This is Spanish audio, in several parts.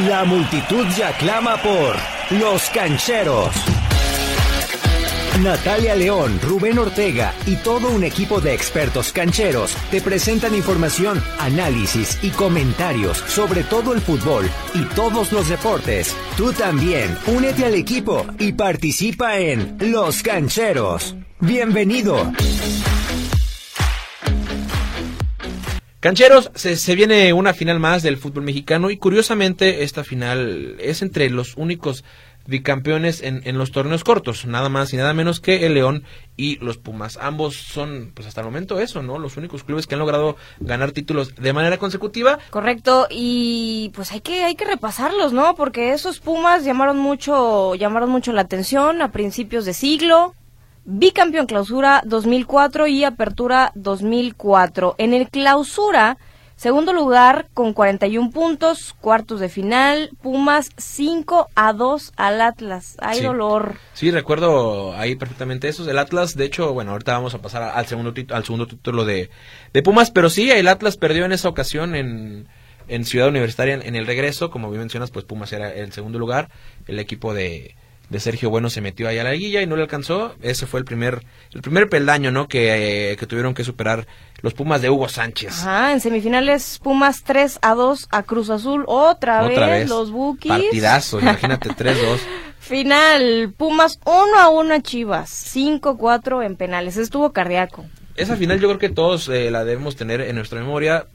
La multitud ya clama por Los Cancheros. Natalia León, Rubén Ortega y todo un equipo de expertos cancheros te presentan información, análisis y comentarios sobre todo el fútbol y todos los deportes. Tú también, únete al equipo y participa en Los Cancheros. Bienvenido. Cancheros, se, se, viene una final más del fútbol mexicano y curiosamente esta final es entre los únicos bicampeones en, en, los torneos cortos, nada más y nada menos que el León y los Pumas. Ambos son, pues hasta el momento eso, ¿no? Los únicos clubes que han logrado ganar títulos de manera consecutiva. Correcto, y pues hay que, hay que repasarlos, ¿no? Porque esos Pumas llamaron mucho, llamaron mucho la atención a principios de siglo. Bicampeón clausura 2004 y apertura 2004. En el clausura Segundo lugar con 41 puntos, cuartos de final, Pumas 5 a 2 al Atlas. Hay sí. dolor. Sí, recuerdo ahí perfectamente eso. El Atlas, de hecho, bueno, ahorita vamos a pasar al segundo, al segundo título de, de Pumas, pero sí, el Atlas perdió en esa ocasión en, en Ciudad Universitaria en, en el regreso. Como bien mencionas, pues Pumas era el segundo lugar. El equipo de, de Sergio Bueno se metió ahí a la guilla y no le alcanzó. Ese fue el primer el primer peldaño, ¿no? Que, eh, que tuvieron que superar los Pumas de Hugo Sánchez. Ajá, en semifinales Pumas 3 a 2 a Cruz Azul. Otra, Otra vez, vez, los Bukis. Partidazo, imagínate 3-2. Final, Pumas 1 a 1 a Chivas, 5-4 en penales. Estuvo cardíaco. Esa final yo creo que todos eh, la debemos tener en nuestra memoria.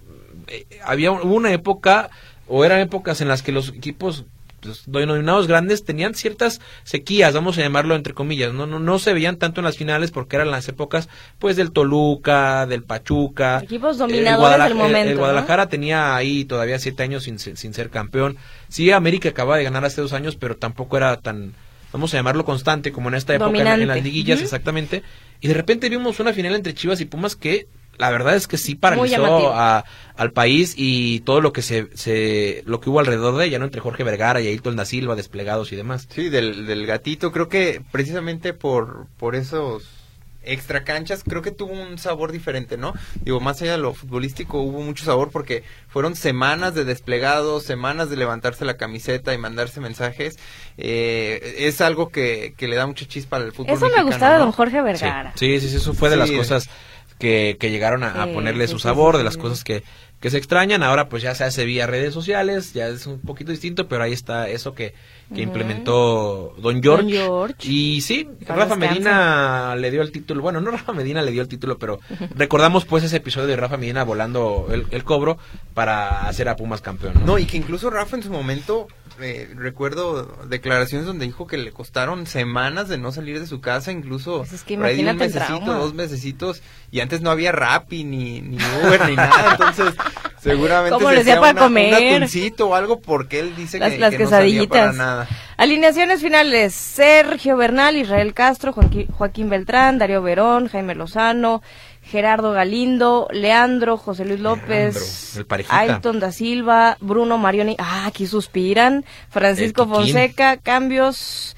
Eh, había hubo una época o eran épocas en las que los equipos pues, denominados grandes tenían ciertas sequías, vamos a llamarlo entre comillas, ¿no? No, no se veían tanto en las finales porque eran las épocas pues del Toluca, del Pachuca. Equipos dominadores del momento. El, el Guadalajara ¿no? tenía ahí todavía siete años sin, sin ser campeón. Sí, América acaba de ganar hace dos años, pero tampoco era tan, vamos a llamarlo constante como en esta época en, en, las liguillas, uh -huh. exactamente. Y de repente vimos una final entre Chivas y Pumas que la verdad es que sí paralizó a, al país y todo lo que se, se lo que hubo alrededor de ella, ¿no? Entre Jorge Vergara y Ailton da Silva, desplegados y demás. Sí, del, del gatito, creo que precisamente por, por esos extra canchas, creo que tuvo un sabor diferente, ¿no? Digo, más allá de lo futbolístico, hubo mucho sabor porque fueron semanas de desplegados, semanas de levantarse la camiseta y mandarse mensajes. Eh, es algo que, que le da mucha chispa al fútbol. Eso mexicano, me gustaba de ¿no? don Jorge Vergara. Sí, sí, sí, eso fue de las cosas que, que llegaron a, a ponerle su sabor, de las cosas que, que se extrañan. Ahora pues ya se hace vía redes sociales, ya es un poquito distinto, pero ahí está eso que, que implementó Don George. Don George. Y sí, Para Rafa descansa. Medina le dio el título. Bueno, no Rafa Medina le dio el título, pero recordamos pues ese episodio de Rafa Medina volando el, el cobro para hacer a Pumas campeón. ¿no? No, y que incluso Rafa en su momento, eh, recuerdo declaraciones donde dijo que le costaron semanas de no salir de su casa, incluso Pues es que por ahí de un mesecito, dos mesecitos, y antes no había Rappi, ni, ni Uber, ni nada, entonces seguramente ¿Cómo se le hacía hacía para una- comer? un atuncito o algo porque él dice Las- que, las que no salía para quesadillitas. nada. Alineaciones finales: Sergio Bernal, Israel Castro, Joaquín, Joaquín Beltrán, Darío Verón, Jaime Lozano, Gerardo Galindo, Leandro, José Luis López, Leandro. Ailton da Silva, Bruno Marioni, ah, aquí suspiran, Francisco. Fonseca, cambios,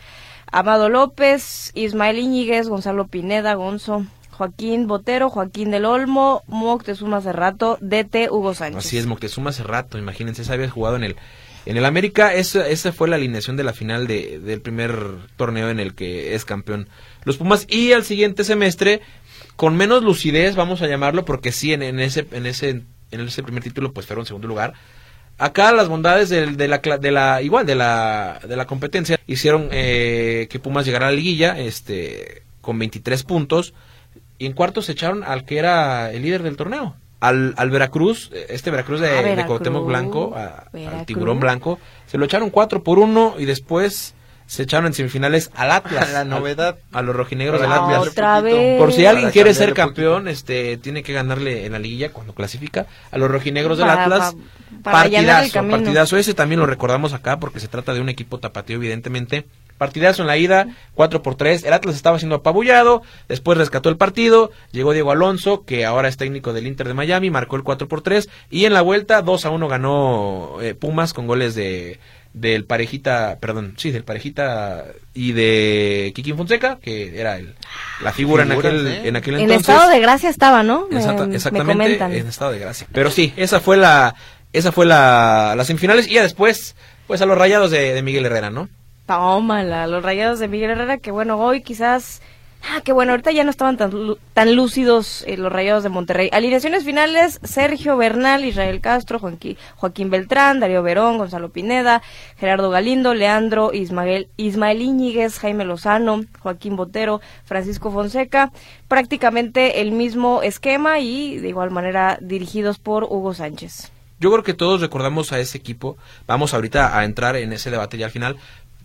Amado López, Ismael Íñiguez, Gonzalo Pineda, Gonzo, Joaquín Botero, Joaquín del Olmo, Moctezuma Cerrato, DT Hugo Sánchez. Así es, Moctezuma hace rato, imagínense, ese había jugado en el en el América, esa, esa fue la alineación de la final de, del primer torneo en el que es campeón los Pumas y al siguiente semestre con menos lucidez, vamos a llamarlo, porque sí en, en ese en ese en ese primer título pues fueron segundo lugar. Acá las bondades de, de la de la igual de la de la competencia hicieron eh, que Pumas llegara a la liguilla este con 23 puntos y en cuartos se echaron al que era el líder del torneo. Al, al Veracruz, este Veracruz de, Ah, de Veracruz. Cuauhtémoc Blanco, a- al tiburón blanco, se lo echaron 4 por 1 y después se echaron en semifinales al Atlas. La al- novedad. A, los rojinegros del Para Atlas. Otra vez. Por si alguien Para quiere ser campeón, este tiene que ganarle en la liguilla cuando clasifica a los rojinegros del Para- Atlas. pa- partidazo, partidazo. Ese también lo recordamos acá porque se trata de un equipo tapatío, evidentemente. Partidazo en la ida, 4 por 3. El Atlas estaba siendo apabullado, después rescató el partido. Llegó Diego Alonso, que ahora es técnico del Inter de Miami, marcó el 4 por 3. Y en la vuelta, 2 a 1 ganó eh, Pumas con goles de del parejita, perdón, sí, del parejita y de Kiki Fonseca, que era el, la figura en aquel, ¿eh? en aquel En entonces. estado de gracia estaba, ¿no? Me- Exacta- me exactamente, en estado de gracia. Pero sí, esa fue la esa fue la las semifinales y ya después pues a los rayados de, de Miguel Herrera, ¿no? Tómala, los rayados de Miguel Herrera, que bueno, hoy quizás Ah, qué bueno, ahorita ya no estaban tan, tan lúcidos eh, los rayados de Monterrey. Alineaciones finales, Sergio Bernal, Israel Castro, Joaquín, Joaquín Beltrán, Darío Verón, Gonzalo Pineda, Gerardo Galindo, Leandro, Ismael, Ismael Íñiguez, Jaime Lozano, Joaquín Botero, Francisco Fonseca. Prácticamente el mismo esquema y de igual manera dirigidos por Hugo Sánchez. Yo creo que todos recordamos a ese equipo. Vamos ahorita a entrar en ese debate ya al final,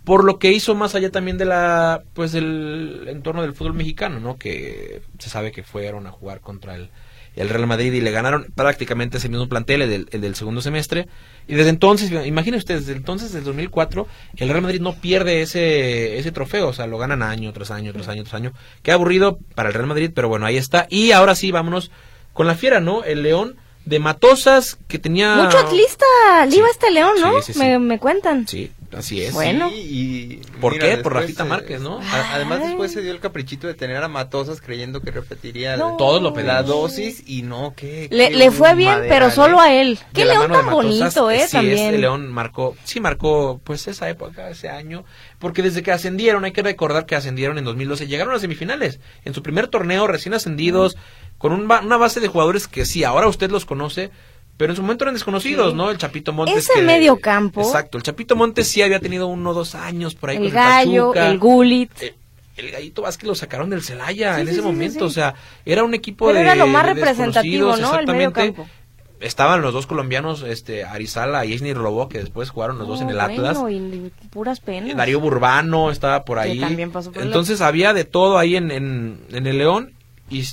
por lo que hizo más allá también de la pues del entorno del fútbol mexicano, ¿no? Que se sabe que fueron a jugar contra el, el Real Madrid y le ganaron prácticamente ese mismo plantel, el del, el del segundo semestre. Y desde entonces, imagínense ustedes, desde entonces, desde 2004, el Real Madrid no pierde ese, ese trofeo, o sea, lo ganan año tras año, tras año, tras año. Qué aburrido para el Real Madrid, pero bueno, ahí está. Y ahora sí, vámonos con la fiera, ¿no? El León de Matosas que tenía... Mucho atlista, le iba este León, ¿no? Sí, sí, sí. Me, me cuentan. Sí, así es. Bueno. Sí, y ¿Por mira, qué? Por Rafita eh, Márquez, ¿no? a- además después se dio el caprichito de tener a Matosas creyendo que repetiría. Todos lo la pedimos. dosis y no, que Le, le fue bien, pero solo a él. Qué la león tan Matosas, bonito, ¿eh? sí, también. ese León marcó, sí marcó, pues esa época, ese año, porque desde que ascendieron, hay que recordar que ascendieron en 2012, llegaron a semifinales, en su primer torneo, recién ascendidos, con un ba- una base de jugadores que sí, ahora usted los conoce, pero en su momento eran desconocidos, Sí. ¿no? El Chapito Montes. Ese que- medio campo. Exacto, el Chapito Montes sí había tenido uno o dos años por ahí el con gallo, Pachuca. el gulit. Eh, el Gallito Vázquez lo sacaron del Celaya Sí, en sí, ese momento, o sea, era un equipo Pero de era lo más representativo, ¿no? El medio exactamente. campo. Estaban los dos colombianos, este, Arizala y Isnir Lobo, que después jugaron los dos en el No, Atlas. bueno, y, puras penas. Darío Burbano estaba por Que ahí. también pasó por el Entonces había de todo ahí en, en, en el León y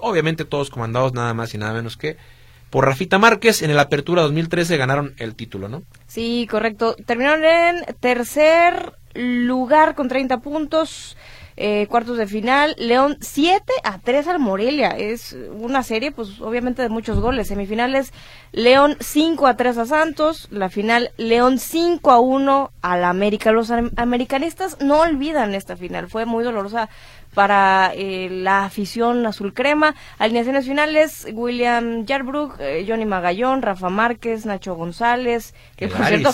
obviamente todos comandados nada más y nada menos que por Rafita Márquez. En el Apertura 2013 ganaron el título, ¿no? Sí, correcto. Terminaron en tercer lugar con 30 puntos. eh, cuartos de final, León 7 a 3 al Morelia. Es una serie, pues obviamente de muchos goles. Semifinales, León 5 a 3 a Santos. La final, León 5 a 1 al América. Los am- americanistas no olvidan esta final. Fue muy dolorosa para eh, la afición azul crema. Alineaciones finales, William Yarbrough, eh, Johnny Magallón, Rafa Márquez, Nacho González, que por cierto,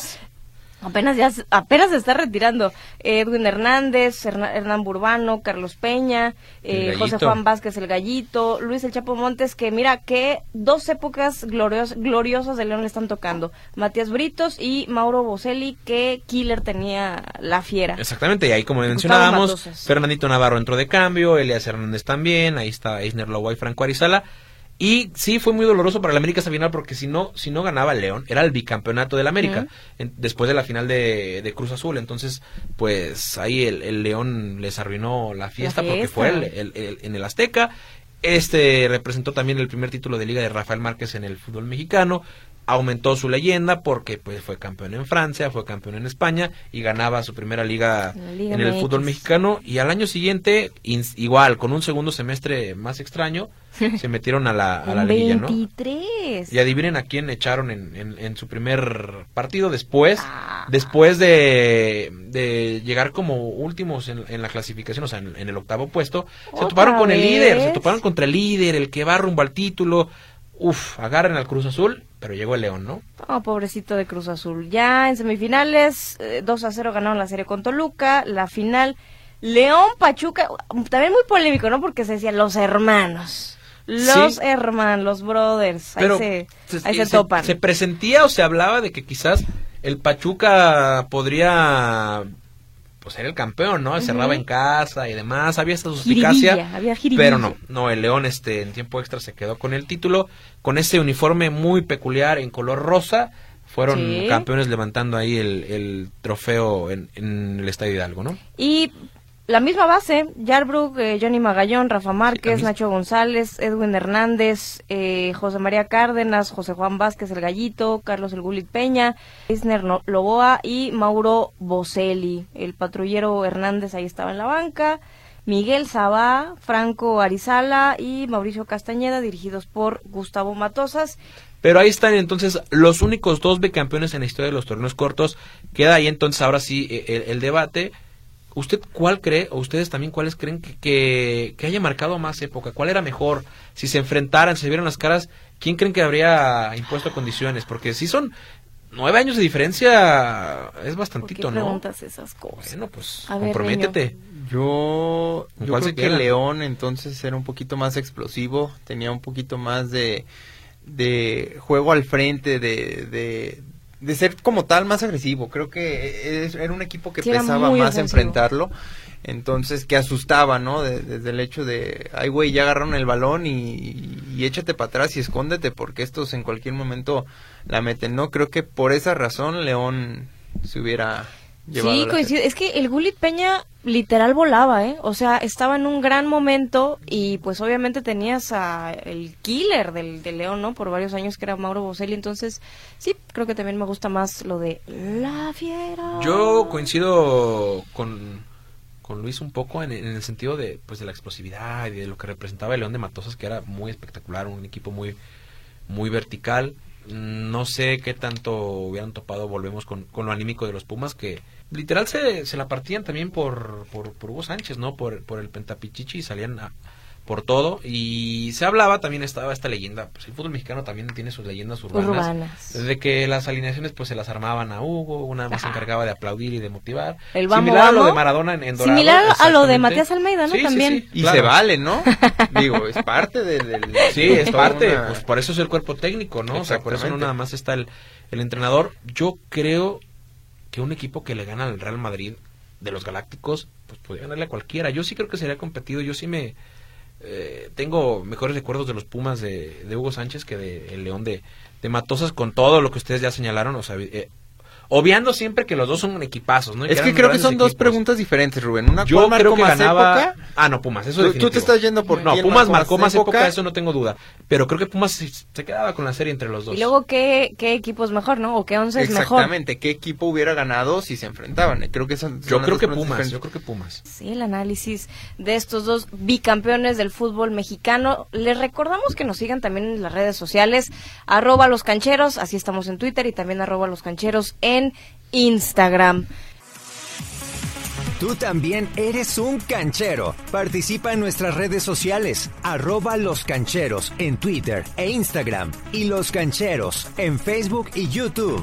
apenas ya apenas se está retirando. Edwin Hernández, Hernán Burbano, Carlos Peña, eh, José. Juan Vázquez el Gallito, Luis el Chapo Montes, que mira que dos épocas glorios- gloriosas de León le están tocando. Matías Britos y Mauro Boselli, que killer tenía la fiera. Exactamente, y ahí como mencionábamos. Fernandito Navarro entró de cambio, Elias Hernández también, ahí está Eisner Lobo y Franco Arizala. Y sí fue muy doloroso para el América esa final porque si no, si no ganaba el León, era el bicampeonato del América, en- después de la final de, de Cruz Azul. Entonces, pues ahí el, el León les arruinó la fiesta, porque fiesta. fue el- el- en el Azteca. Este representó también el primer título de liga de Rafael Márquez en el fútbol mexicano. Aumentó su leyenda porque pues fue campeón en Francia, fue campeón en España y ganaba su primera liga, en el MX. fútbol mexicano. Y al año siguiente, igual, con un segundo semestre más extraño, se metieron a la, a la liguilla, ¿no? 23. Y adivinen a quién echaron en, en- en su primer partido después, Ah. después de, de llegar como últimos en, en la clasificación, o sea, en, el octavo puesto, se ¿Otra toparon con el líder, se toparon contra el líder, el que va rumbo al título. Uf, agarren al Cruz Azul, pero llegó el León, ¿no? Oh, pobrecito de Cruz Azul. Ya en semifinales, eh, 2 a 0 ganaron la serie con Toluca. La final, León Pachuca. También muy polémico, ¿no? Porque se decía los hermanos. Los Sí. hermanos, los brothers. Ahí se, se, ahí se se- topan. se presentía o se hablaba de que quizás el Pachuca podría pues, ser el campeón, ¿no? Cerraba en casa y demás, había esta suspicacia. Había. Pero no, no, el León este en tiempo extra se quedó con el título, con ese uniforme muy peculiar en color rosa. Fueron Sí. campeones levantando ahí el, el trofeo en, en el Estadio Hidalgo, ¿no? Y la misma base, Yarbrough, eh, Johnny Magallón, Rafa Márquez. Nacho González, Edwin Hernández, eh, José María Cárdenas, José Juan Vázquez el Gallito, Carlos el Gulit Peña, Isner Loboa y Mauro Boselli. El patrullero Hernández ahí estaba en la banca. Miguel Sabá, Franco Arizala y Mauricio Castañeda, dirigidos por Gustavo Matosas. Pero ahí están entonces los únicos dos bicampeones en la historia de los torneos cortos. Queda ahí entonces ahora sí eh, el, el debate. ¿Usted cuál cree, o ustedes también cuáles creen que, que, que haya marcado más época? ¿Cuál era mejor? Si se enfrentaran, si se vieran las caras, ¿quién creen que habría impuesto condiciones? Porque si son nueve años de diferencia es ¿Por qué bastantito, ¿no? preguntas esas cosas? Bueno, pues A ver, comprométete. Yo, ¿Con yo creo que? León entonces era un poquito más explosivo, tenía un poquito más de, de juego al frente, de, de, de ser como tal más agresivo. Creo que es- era un equipo que Sí, pesaba más ofensivo. enfrentarlo, entonces que asustaba, ¿no? De- desde el hecho de, ay güey, ya agarraron el balón y, y échate para atrás y escóndete porque estos en cualquier momento la meten, ¿no? Creo que por esa razón León se hubiera llevado Sí, coincide. Es que el Gulit Peña literal volaba, ¿eh? O sea, estaba en un gran momento y pues obviamente tenías a el killer del, del León, ¿no? Por varios años que era Mauro Boselli. Entonces, sí, creo que también me gusta más lo de La Fiera. Yo coincido con, con Luis un poco en, en el sentido de pues de la explosividad y de lo que representaba el León de Matosas, que era muy espectacular, un equipo muy, muy vertical. No sé qué tanto hubieran topado, volvemos con, con lo anímico de los Pumas, que literal se, se la partían también por, por, por Hugo Sánchez, ¿no? Por, por el Pentapichichi y salían a- por todo. Y se hablaba, también estaba esta leyenda, pues el fútbol mexicano también tiene sus leyendas urbanas. Urbanas. De que las alineaciones pues se las armaban a Hugo, una más se encargaba de aplaudir y de motivar. El vamos, Similar a lo de Maradona en, en Dorado, Similar a lo de. Matías Almeida, ¿no? Sí, También. sí, Y claro. se vale, ¿no? Digo, es parte de- del... Sí, es parte, una- pues por eso es el cuerpo técnico, ¿no? O sea, por eso no nada más está el, el entrenador. Yo creo que un equipo que le gana al Real Madrid de los Galácticos, pues podría ganarle a cualquiera. Yo sí creo que sería competido, yo sí me... eh, tengo mejores recuerdos de los Pumas de, de Hugo Sánchez que de el León de, de Matosas con todo lo que ustedes ya señalaron, o sea, eh, obviando siempre que los dos son equipazos, ¿no? Y Es que creo que son dos preguntas diferentes, Rubén. Una Yo creo que ganaba. época. Ah, no, Pumas, eso Tú- tú definitivo. te estás yendo por No, Pumas marcó más más época, época. eso no tengo duda. Pero creo que Pumas se, se quedaba con la serie entre los dos. Y luego, ¿qué, qué equipo es mejor, no? ¿O qué once es mejor? Exactamente, ¿qué equipo hubiera ganado si se enfrentaban? Creo que son, son yo creo que Pumas, diferentes. yo creo que Pumas. Sí, el análisis de estos dos bicampeones del fútbol mexicano. Les recordamos que nos sigan también en las redes sociales, arroba los cancheros, así estamos en Twitter y también arroba los cancheros en Instagram. Tú también eres un canchero. Participa en nuestras redes sociales, arroba los cancheros en Twitter e Instagram y los cancheros en Facebook y YouTube.